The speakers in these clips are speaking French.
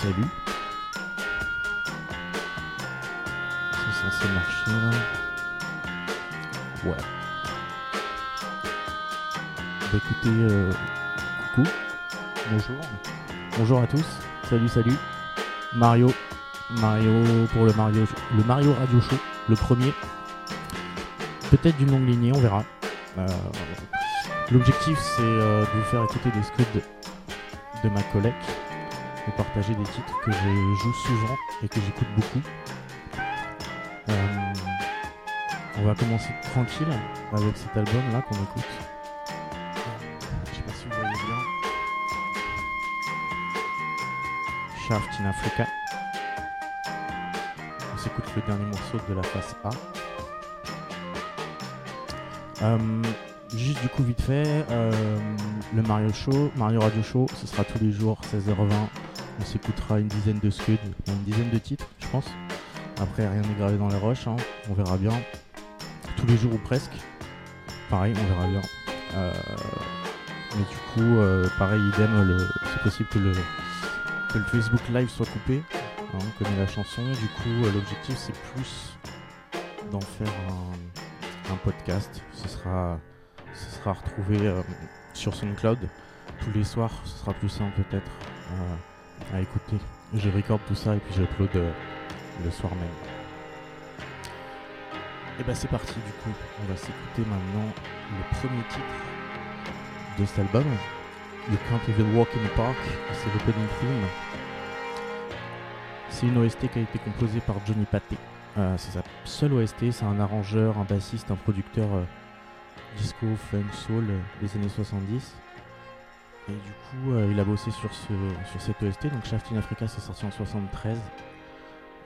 Salut. C'est censé marcher là. Ouais. Bah écoutez, euh, coucou. Bonjour. Bonjour à tous. Salut, salut. Mario. Mario pour le Mario, le Mario Radio Show, le premier. Peut-être d'une longue lignée, on verra. Euh, L'objectif, c'est euh, de vous faire écouter des de, de ma collègue partager des titres que je joue souvent et que j'écoute beaucoup. Euh, on va commencer tranquille avec cet album là qu'on écoute. Je sais pas si vous voyez bien. Shaft Africa. On s'écoute le dernier morceau de la face A. Euh, juste du coup vite fait, euh, le Mario Show, Mario Radio Show, ce sera tous les jours 16h20. On s'écoutera une dizaine de scuds, une dizaine de titres, je pense. Après rien n'est gravé dans les roches, hein. on verra bien. Tous les jours ou presque. Pareil, on verra bien. Euh, mais du coup, euh, pareil, idem, c'est possible que le, Facebook Live soit coupé. hein, on connaît la chanson. Du coup, euh, l'objectif c'est plus d'en faire un, un podcast. Ce sera, ce sera retrouvé sur SoundCloud tous les soirs. Ce sera plus simple peut-être à écouter. Je recorde tout ça et puis j'upload euh, le soir même. Et bah c'est parti du coup. On va s'écouter maintenant le premier titre de cet album. You Can't Even Walk in the Park. C'est l'opening theme. C'est une OST qui a été composée par Johnny Paté. Euh, c'est sa seule OST, c'est un arrangeur, un bassiste, un producteur euh, disco, funk, soul euh, des années 70. Et du coup, euh, il a bossé sur, ce, sur cette OST. Donc Shaft in Africa, c'est sorti en 73.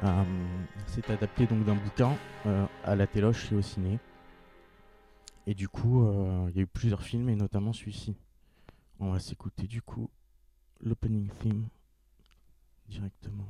Euh, c'est adapté donc d'un bouquin euh, à la téloche et au ciné. Et du coup, il y a eu plusieurs films, et notamment celui-ci. On va s'écouter du coup l'opening theme directement.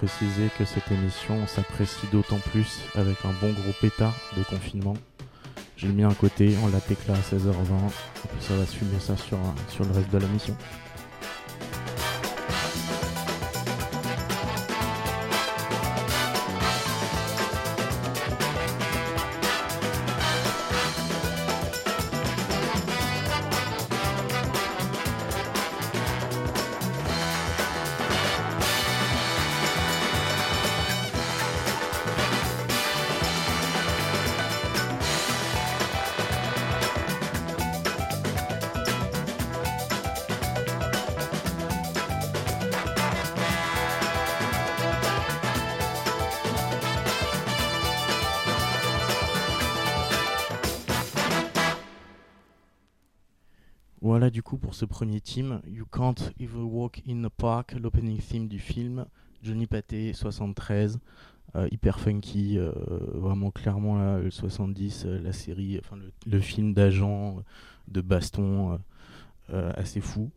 Préciser que cette émission s'apprécie d'autant plus avec un bon gros pétard de confinement. J'ai mis un côté, on l'a là à 16h20 et puis ça va fumer ça sur, sur le reste de la mission. Ce premier team, You Can't Even Walk in the Park, l'opening theme du film, Johnny Paté 73. hyper funky, vraiment clairement là, le 70, la série, enfin le, film d'agent, de baston, assez fou.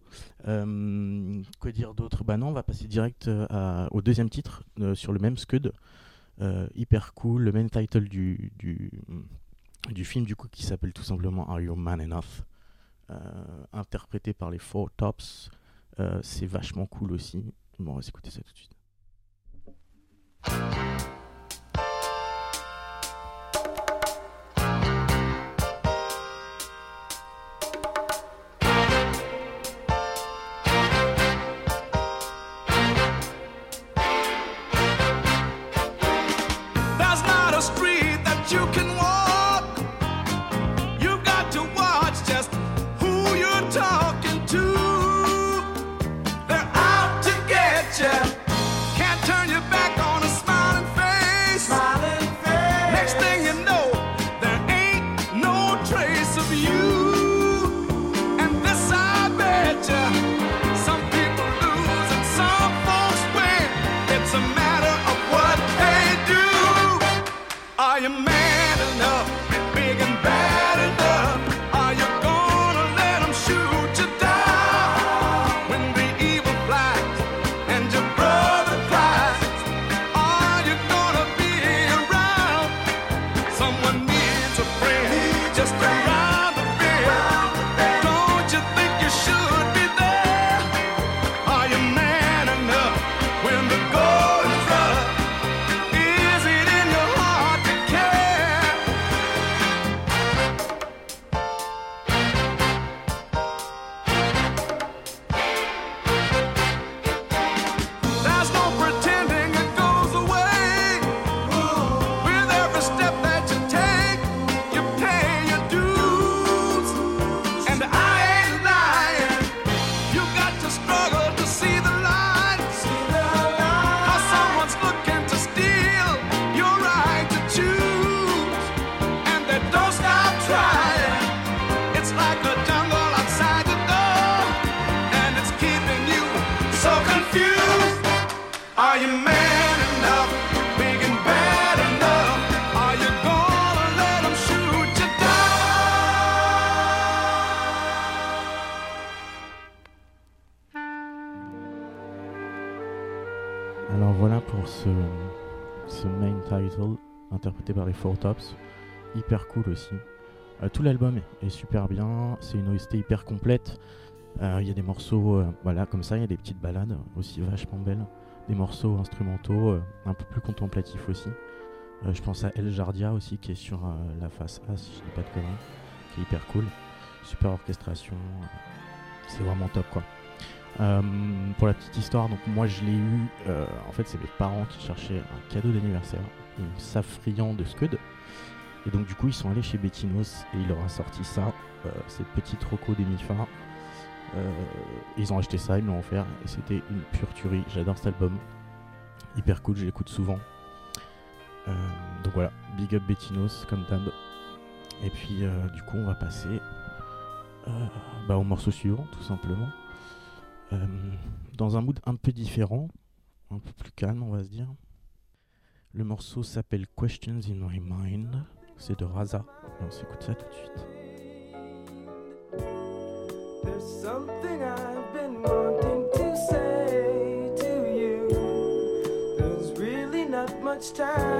quoi dire d'autre? Bah non, on va passer direct au deuxième titre sur le même Scud. hyper cool, le main title du, du, du film du coup qui s'appelle tout simplement Are You Man Enough? Interprété par les Four Tops. c'est vachement cool aussi. Bon, on va s'écouter ça tout de suite. Interprété par les Four Tops. Hyper cool aussi. Euh, tout l'album est super bien, c'est une OST hyper complète. Euh, il y a des morceaux, euh, voilà, comme ça, il y a des petites balades aussi vachement belles. Des morceaux instrumentaux un peu plus contemplatifs aussi. je pense à El Jardia aussi, qui est sur la face A, si je dis pas de conneries, qui est hyper cool. Super orchestration, c'est vraiment top quoi. pour la petite histoire, donc moi je l'ai eu, en fait c'est mes parents qui cherchaient un cadeau d'anniversaire friand de Scud. Et donc du coup ils sont allés chez Bettinos et il leur a sorti ça, euh, cette petite roco des Mifa. Euh, ils ont acheté ça, ils l'ont offert et c'était une pure tuerie. J'adore cet album. Hyper cool, je l'écoute souvent. Euh, donc voilà, big up Bettinos comme d'hab. Et puis du coup on va passer bah, au morceau suivant tout simplement. dans un mood un peu différent, un peu plus calme on va se dire. Le morceau s'appelle Questions in My Mind. C'est de Raza. Et on s'écoute ça tout de suite. There's something I've been wanting to say to you. There's really not much time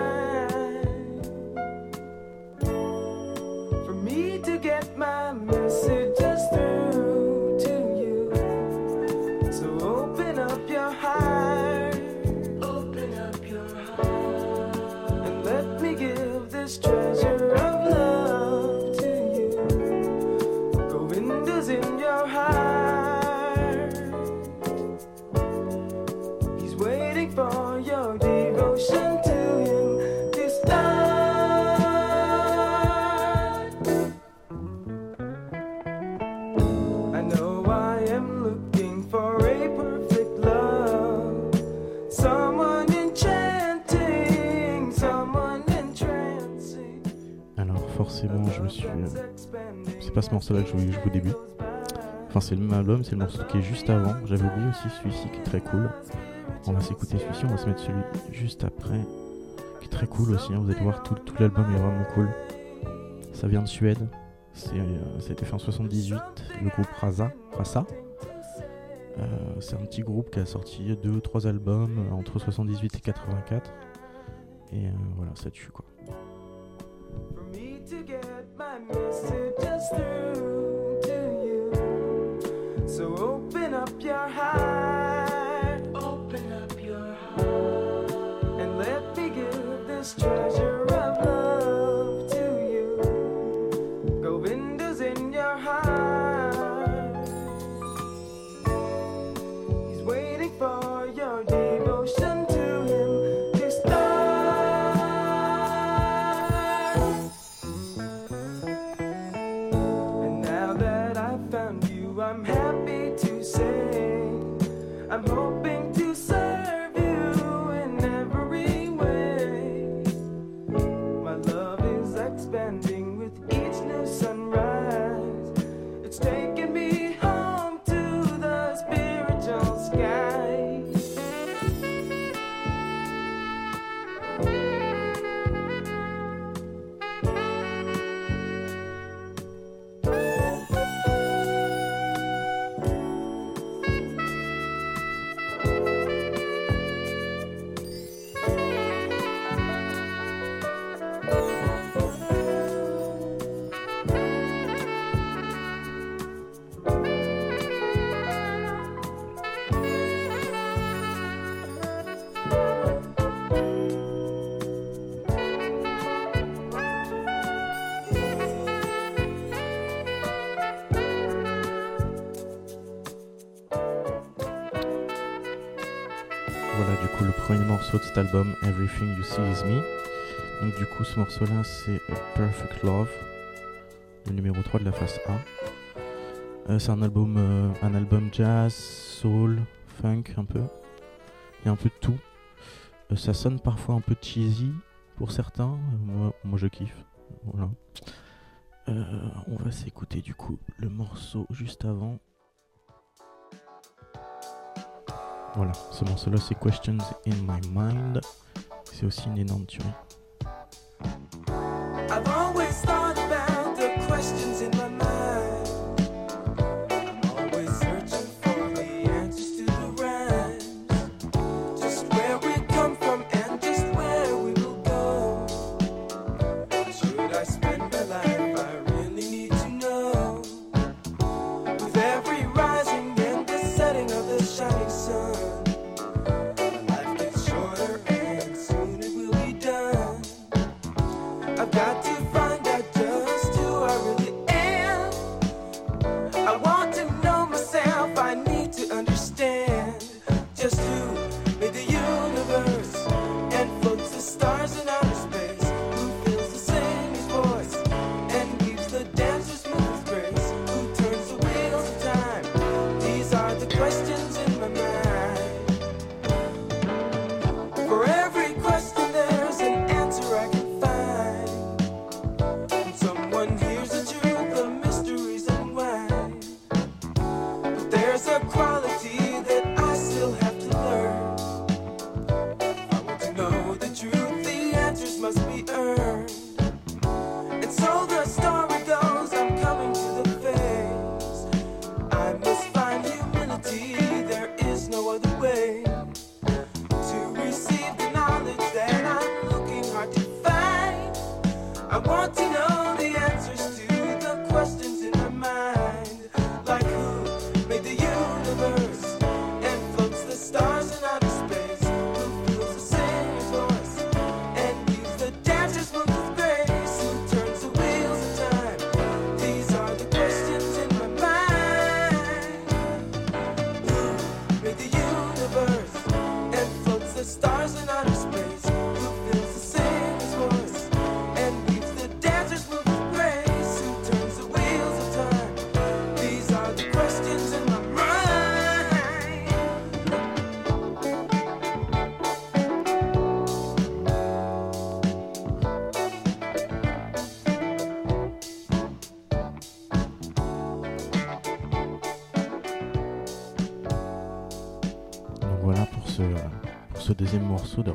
je jouer au début. Enfin, c'est le même album, c'est le morceau qui est juste avant. J'avais oublié aussi celui-ci qui est très cool. On va s'écouter celui-ci, on va se mettre celui juste après. très cool aussi, hein, vous allez voir, tout, tout l'album est vraiment cool. Ça vient de Suède, c'est, euh, ça a été fait en 78, le groupe Rasa. Rasa. Euh, c'est un petit groupe qui a sorti deux ou trois albums euh, entre 78 et 84. Et euh, voilà, ça tue quoi. For me to get my messages through to you. So open up your heart. Open up your heart. And let me give this treasure Everything You See Is Me. Donc du coup ce morceau là c'est A Perfect Love, le numéro 3 de la face A. Euh, c'est un album, euh, un album jazz, soul, funk un peu. Il y a un peu de tout. Euh, ça sonne parfois un peu cheesy pour certains. Moi, moi je kiffe. Voilà. On va s'écouter du coup le morceau juste avant. Voilà, ce morceau-là c'est Questions in My Mind. C'est aussi une énorme tuerie. Must be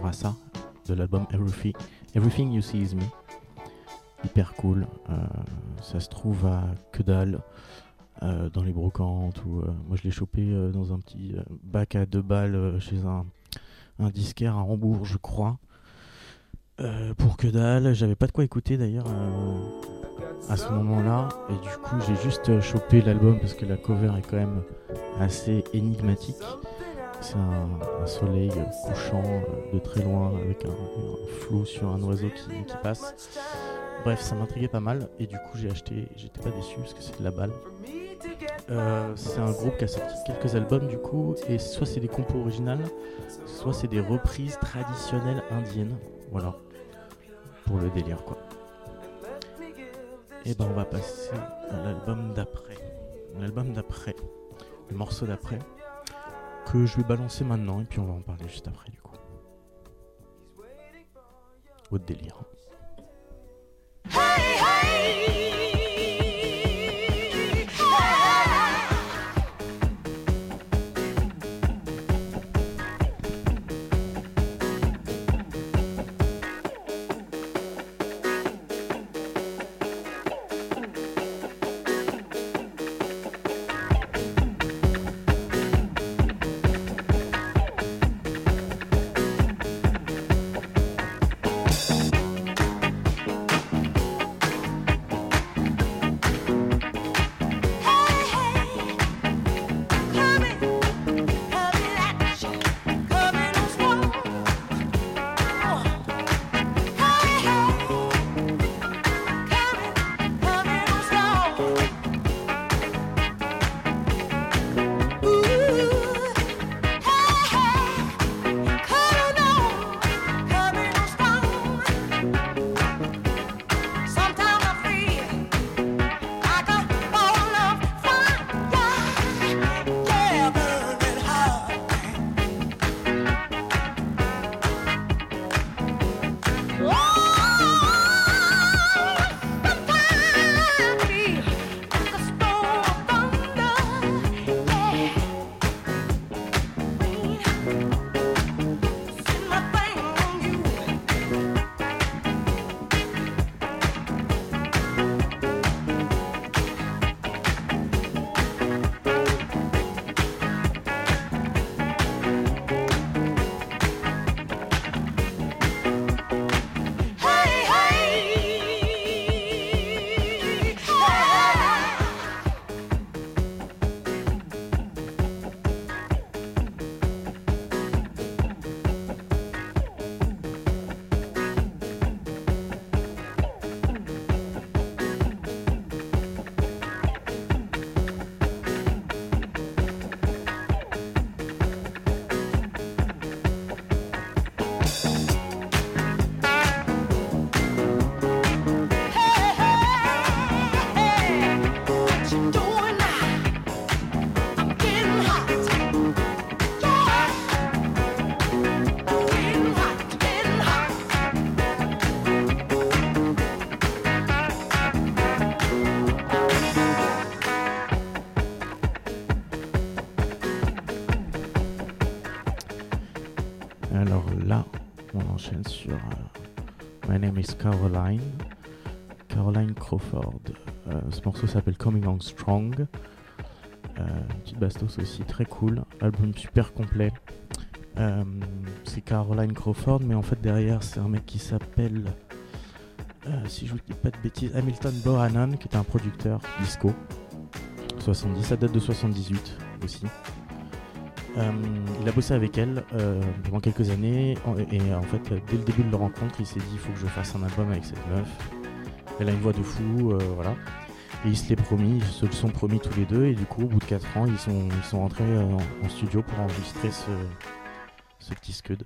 Morceau de l'album Everything, Everything You See Is Me. Hyper cool. Euh, ça se trouve à que dalle. euh, dans les brocantes ou euh, moi je l'ai chopé dans un petit bac à deux balles chez un, disquaire à Hambourg je crois pour que dalle j'avais pas de quoi écouter d'ailleurs à ce moment là et du coup j'ai juste chopé l'album parce que la cover est quand même assez énigmatique c'est un, soleil couchant de très loin avec un, flou sur un oiseau qui, passe bref ça m'intriguait pas mal et du coup j'ai acheté j'étais pas déçu parce que c'est de la balle euh, c'est un groupe qui a sorti quelques albums du coup, et soit c'est des compos originales, soit c'est des reprises traditionnelles indiennes. Voilà, pour le délire quoi. Et ben on va passer à l'album d'après. L'album d'après, le morceau d'après, que je vais balancer maintenant, et puis on va en parler juste après du coup. Délire. My Name is Caroline, Caroline Crawford. Euh, ce morceau s'appelle Coming On Strong. Euh, petite bastos aussi, très cool. Album super complet. Euh, c'est Caroline Crawford, mais en fait derrière c'est un mec qui s'appelle, euh, si je vous dis pas de bêtises, Hamilton Bohannon, qui est un producteur disco. 70, ça date de 78 aussi. Euh, il a bossé avec elle euh, pendant quelques années et en fait dès le début de leur rencontre il s'est dit il faut que je fasse un album avec cette meuf. Elle a une voix de fou, euh, voilà. Et ils se l'est promis, ils se le sont promis tous les deux et du coup au bout de 4 ans ils sont, ils sont rentrés en, en studio pour enregistrer ce, ce petit scud.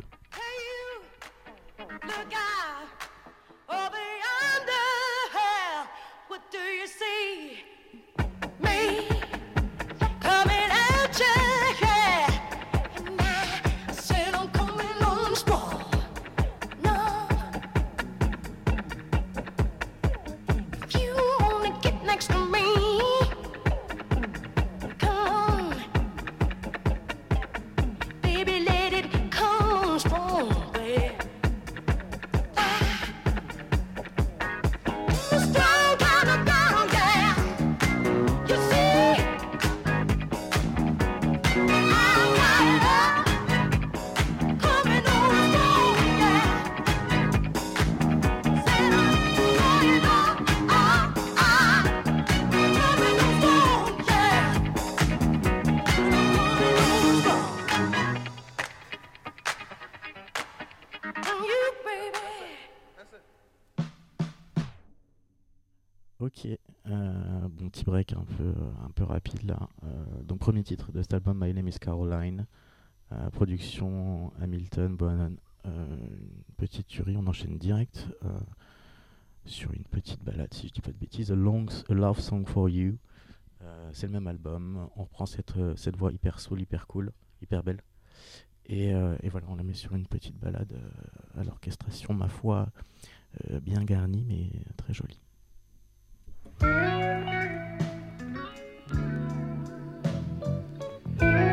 Un peu, un peu rapide là. Euh, donc premier titre de cet album My Name is Caroline, Euh, production Hamilton, Bohannon, Euh, une petite tuerie, on enchaîne direct euh, sur une petite balade si je dis pas de bêtises, A, long, Love Song for You. Euh, c'est le même album, on reprend cette, euh, cette voix hyper soul, hyper cool, hyper belle. Et, euh, et voilà, on la met sur une petite balade euh, à l'orchestration, ma foi, euh, bien garnie mais très jolie. La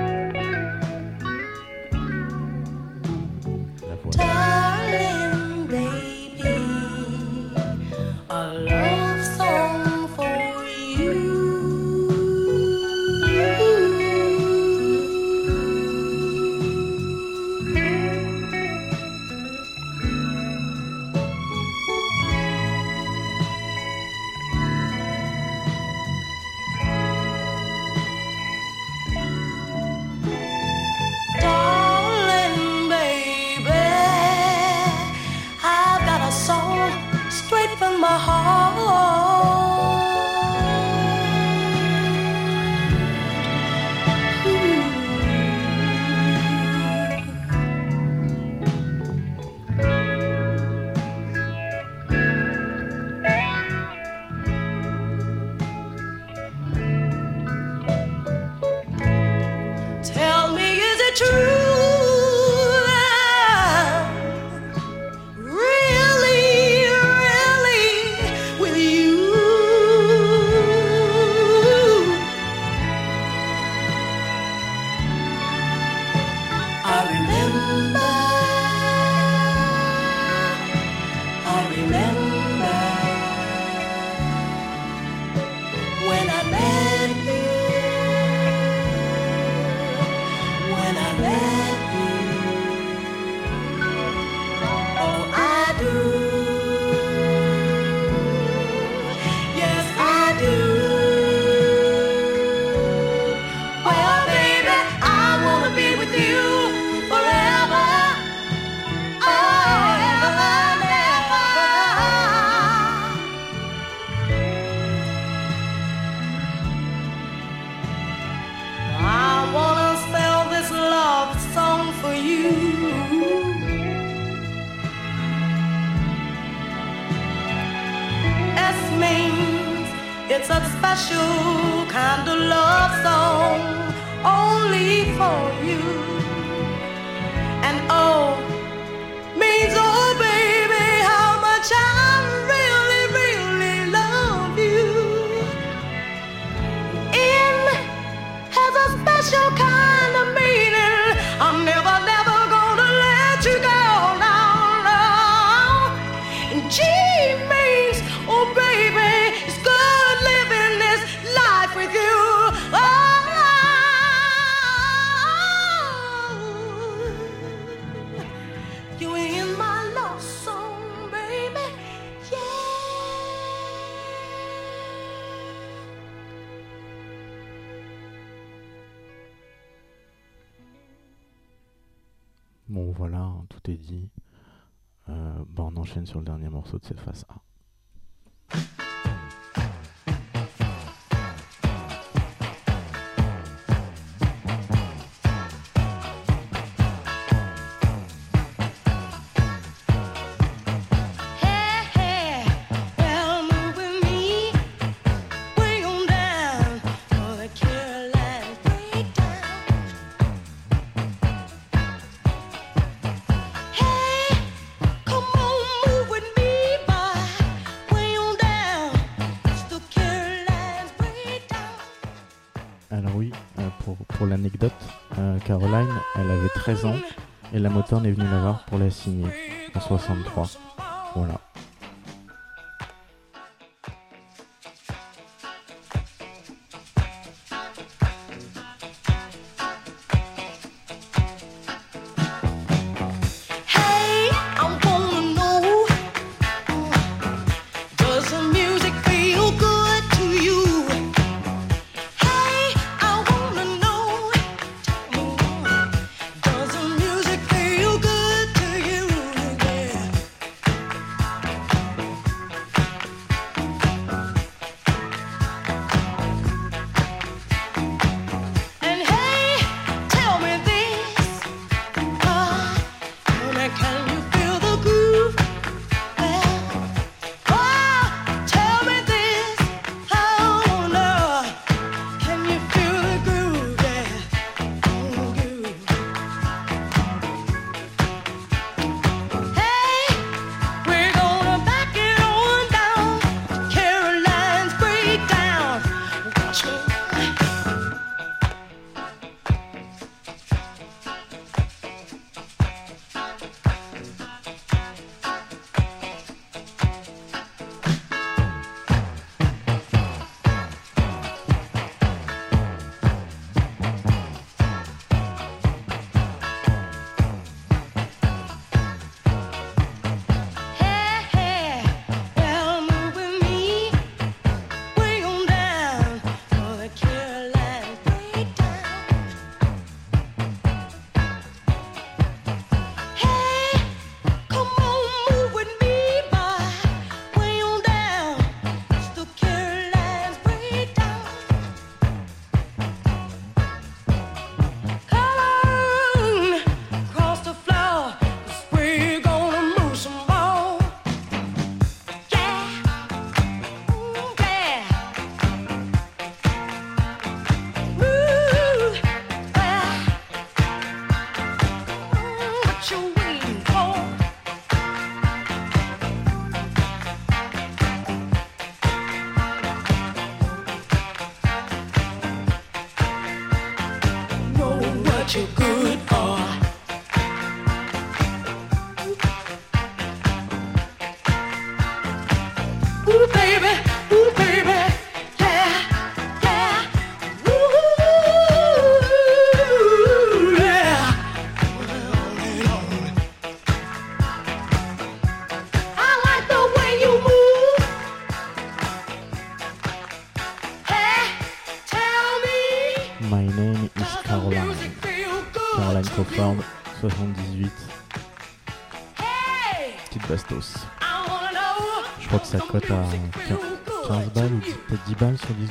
my heart. On enchaîne sur le dernier morceau de cette face A. Caroline, elle avait 13 ans et la Motown est venue la voir pour la signer en 63. Voilà.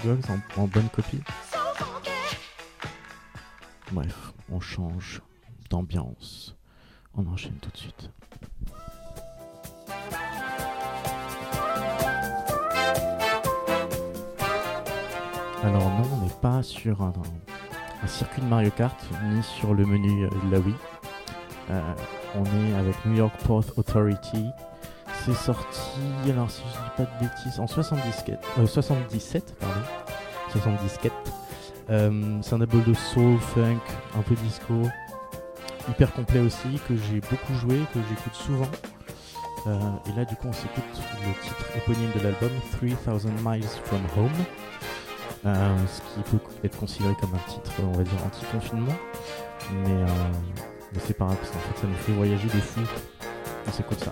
10 balles sur Discogs en, bonne copie. Bref, on change d'ambiance. On enchaîne tout de suite. Alors non, on n'est pas sur un, circuit de Mario Kart, ni sur le menu euh, de la Wii. Euh, on est avec New York Port Authority. C'est sorti, alors de bêtises, en 77, euh, 77 pardon. 77. Euh, c'est un double de soul, funk, un peu disco, hyper complet aussi, que j'ai beaucoup joué, que j'écoute souvent. Euh, et là, du coup, on s'écoute le titre éponyme de l'album, 3000 Miles from Home, Euh, ce qui peut être considéré comme un titre, on va dire, anti-confinement. Mais, euh, mais c'est pas grave, parce qu'en fait, ça nous fait voyager de fou. On s'écoute ça.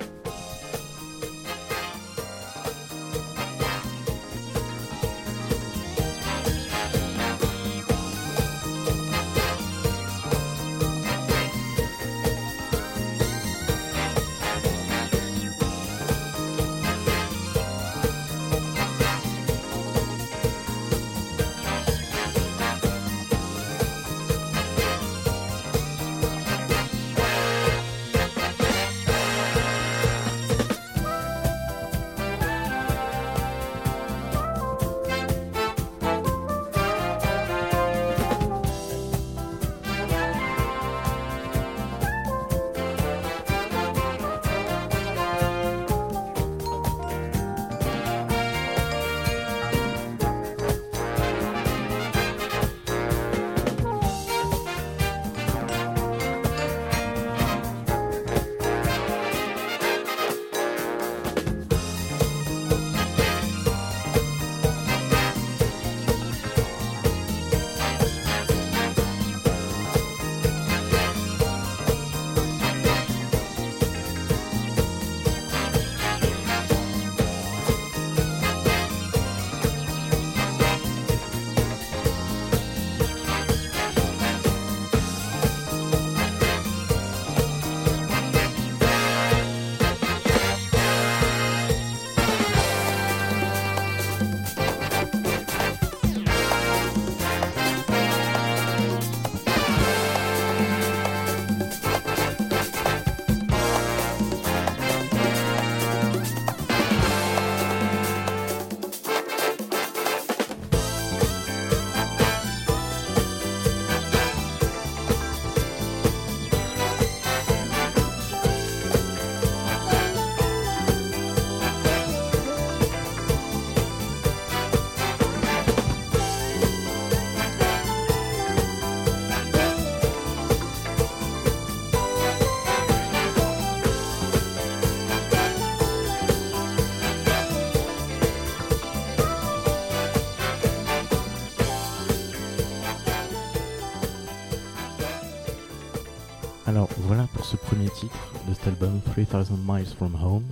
Alors voilà pour ce premier titre de cet album 3000 Miles from Home.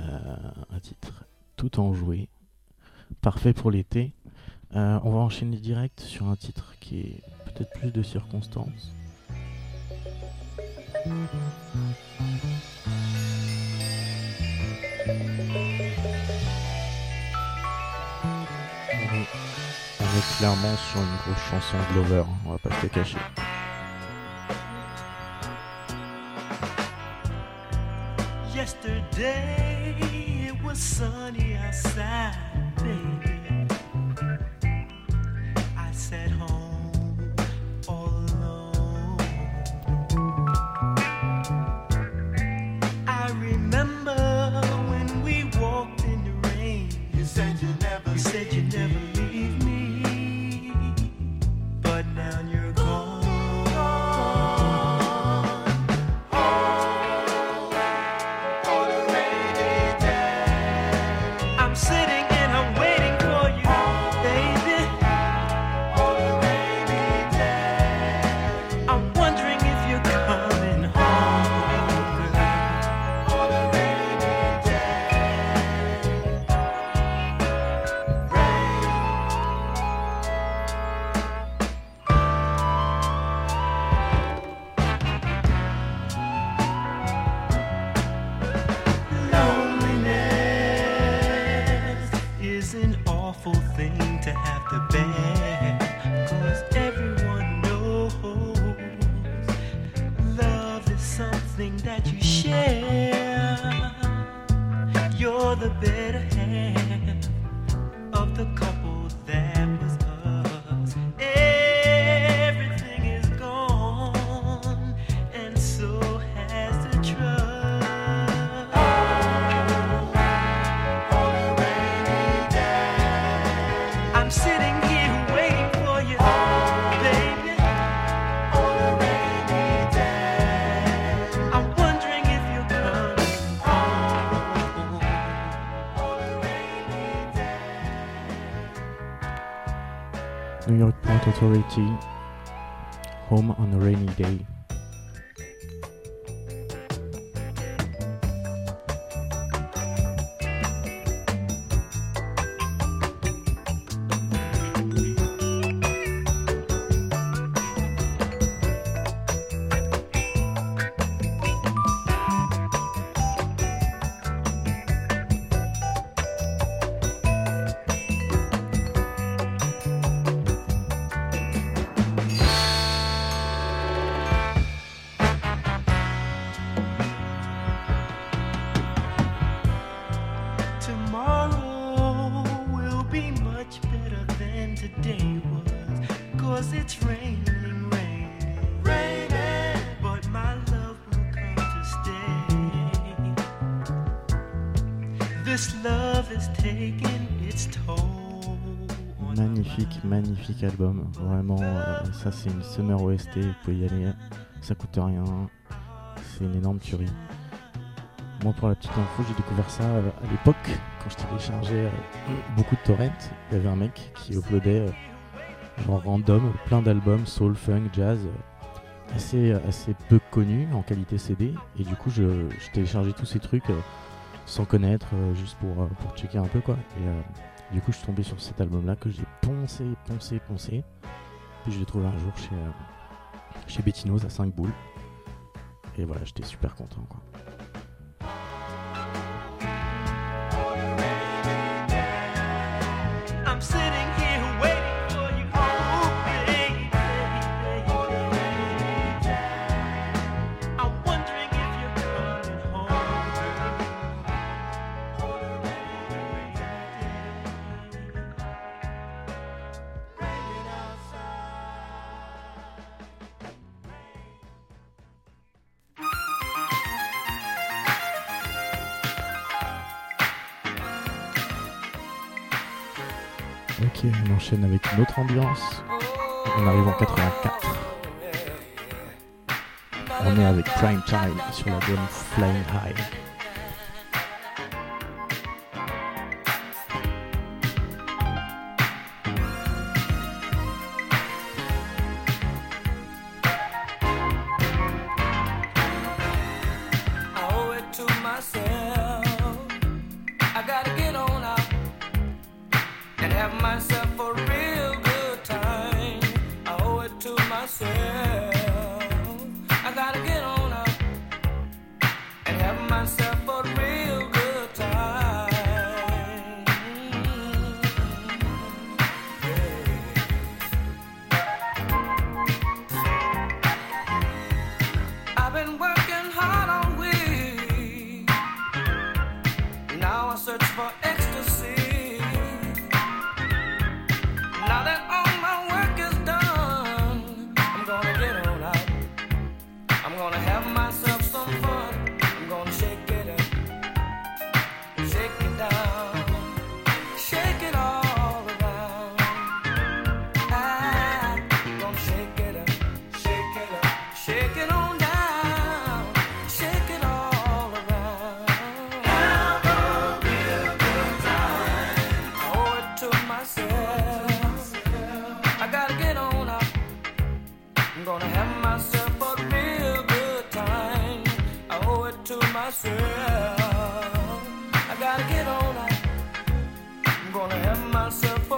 Euh, un titre tout enjoué, parfait pour l'été. Euh, on va enchaîner direct sur un titre qui est peut-être plus de circonstances. On est, clairement sur une grosse chanson Glover, hein, on va pas se le cacher. Yesterday it was sunny outside, wonderful thing to have the best. Home on a Rainy Day. Cause it's raining, raining, raining. But my love will come to stay. This love is taking its toll. on my Magnifique, magnifique album. Vraiment, euh, ça c'est une summer OST, vous pouvez y aller. Ça coûte rien. C'est une énorme tuerie. Moi, pour la petite info, j'ai découvert ça euh, à l'époque, quand je téléchargeais euh, beaucoup de torrents. Il y avait un mec qui uploadait genre random plein d'albums, soul, funk, jazz, assez, peu connus en qualité CD. Et du coup, je, je téléchargeais tous ces trucs euh, sans connaître, euh, juste pour, euh, pour checker un peu quoi. Et du coup, je suis tombé sur cet album-là que j'ai poncé, poncé, poncé. Puis je l'ai trouvé un jour chez, chez Bettinos à 5 boules. Et voilà, j'étais super content. Avec une autre ambiance. On arrive en 84. On est avec Prime Time sur l'album Flying High. I'm gonna have myself a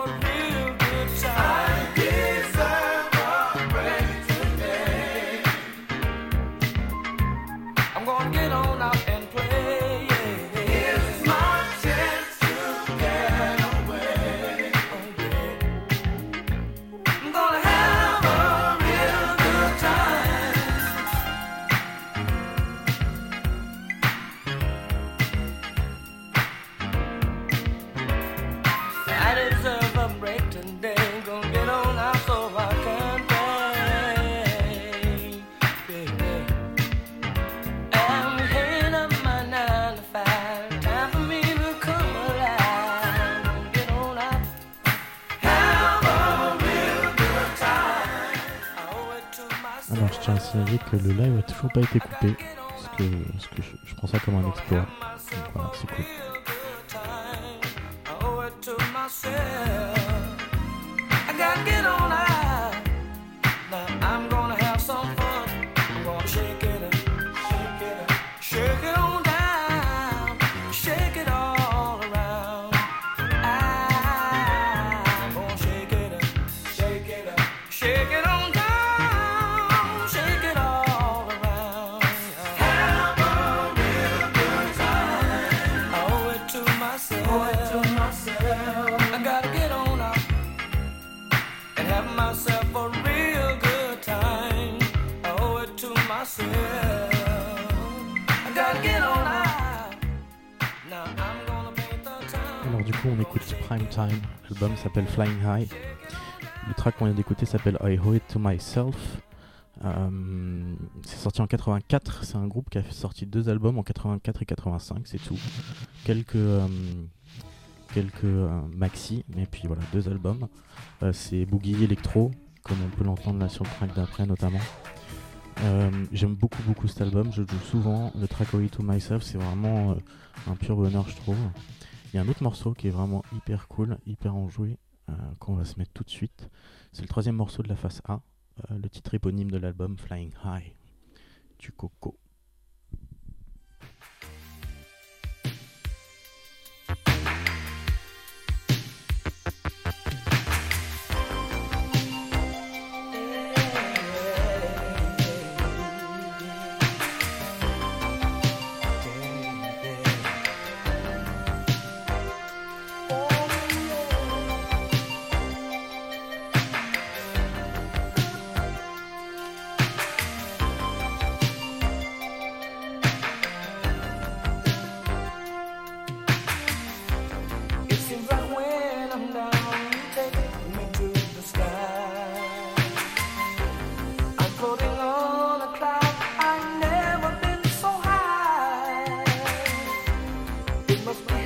pas été coupé, parce que, je prends ça comme un exploit. Alors du coup on écoute Prime Time, l'album s'appelle Flying High. Le track qu'on vient d'écouter s'appelle I Owe It To Myself. Euh, c'est sorti en 84, c'est un groupe qui a sorti deux albums en 84 et 85, c'est tout. Quelques, euh, quelques euh, maxi, mais puis voilà, deux albums. C'est Boogie Electro, comme on peut l'entendre là sur le track d'après notamment. Euh, J'aime beaucoup beaucoup cet album, je le joue souvent. Le track It To Myself, c'est vraiment euh, un pur bonheur je trouve. Il y a un autre morceau qui est vraiment hyper cool, hyper enjoué, euh, qu'on va se mettre tout de suite. C'est le troisième morceau de la face A, le titre éponyme de l'album Flying High, du Coco.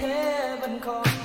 Heaven 'cause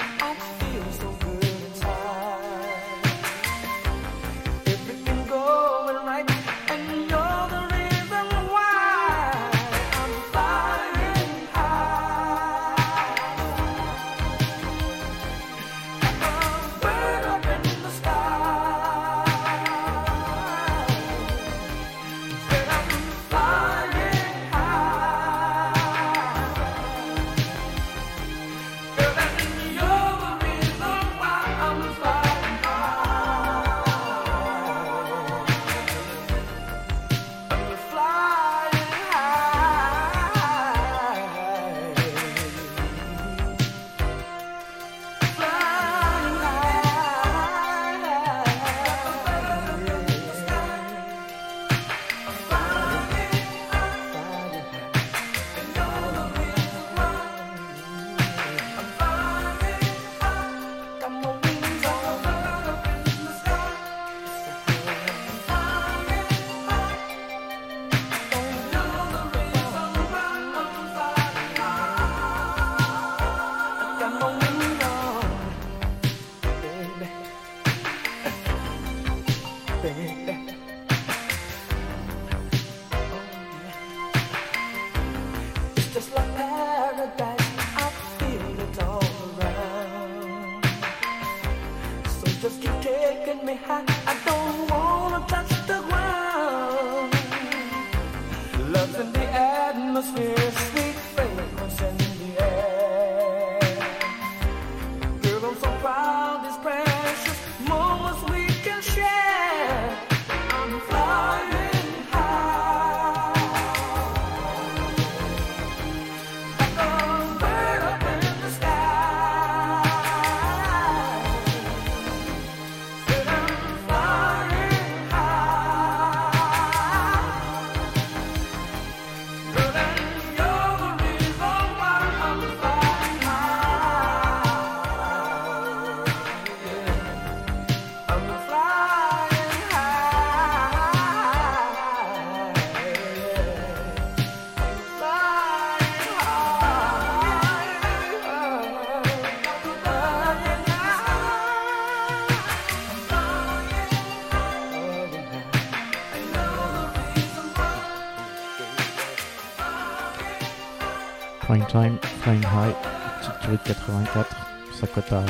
Time, Flying High, petite tuerie de 84. Ça cote à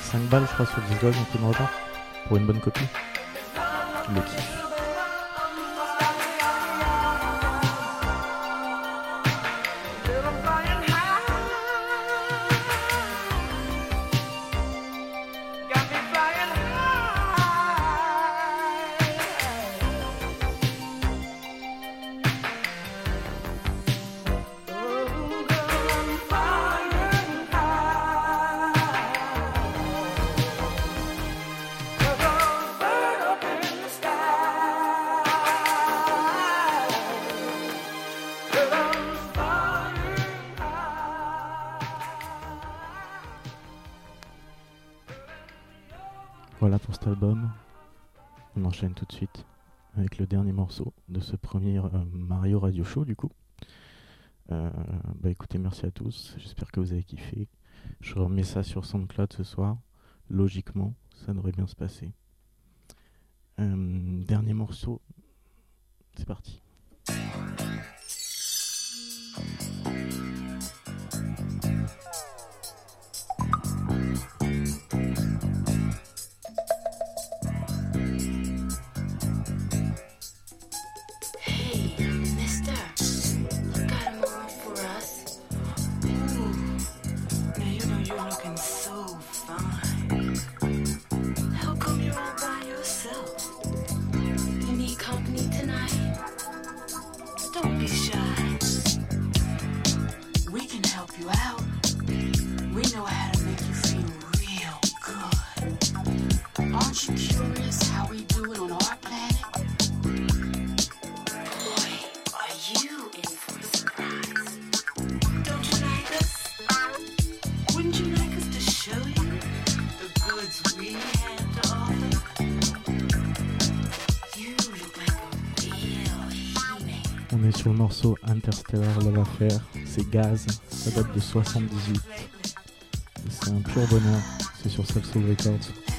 5 balles, je crois, sur Discord, donc me retard. Pour une bonne copie. Le. Tout de suite avec le dernier morceau de ce premier euh, Mario Radio Show du coup. Euh, bah écoutez, merci à tous. J'espère que vous avez kiffé. Je remets ça sur SoundCloud ce soir. Logiquement, ça devrait bien se passer. Euh, dernier morceau. C'est parti. On est sur le morceau Interstellar Love Affair. C'est Gaz. Ça date de 78. Et C'est un pur bonheur. C'est sur Soul Records.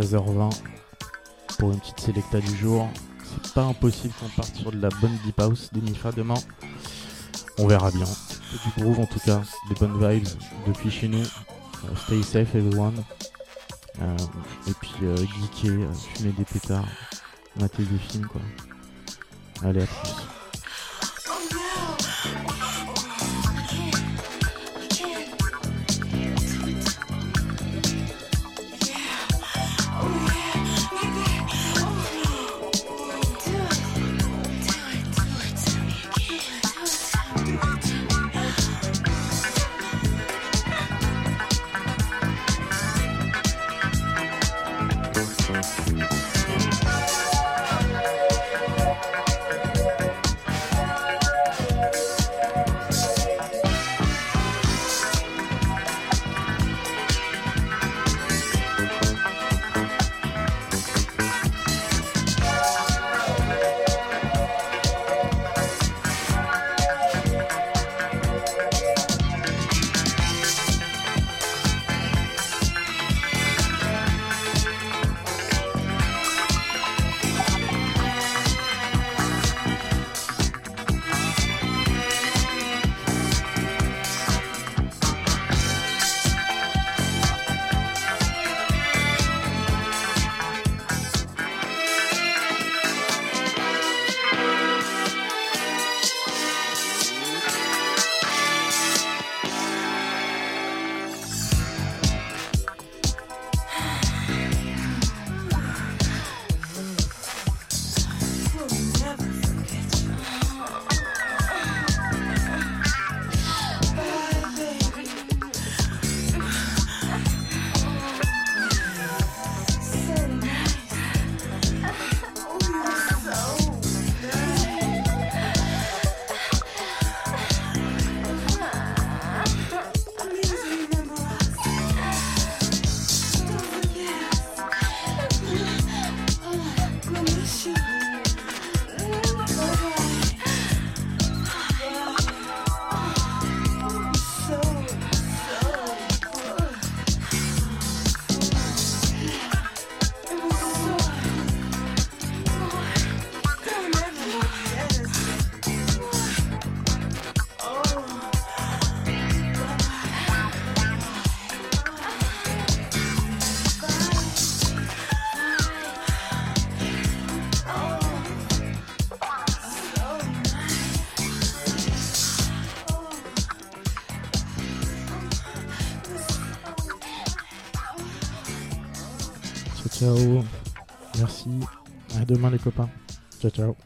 13h20 pour une petite sélecta du jour. C'est pas impossible qu'on parte sur de la bonne deep house de Mifa demain. On verra bien. Du groove en tout cas, des bonnes vibes depuis chez nous. Euh, stay safe everyone. Euh, et puis euh, geeker, fumer des pétards, mater des films quoi. Allez à plus. Les copains. Ciao ciao.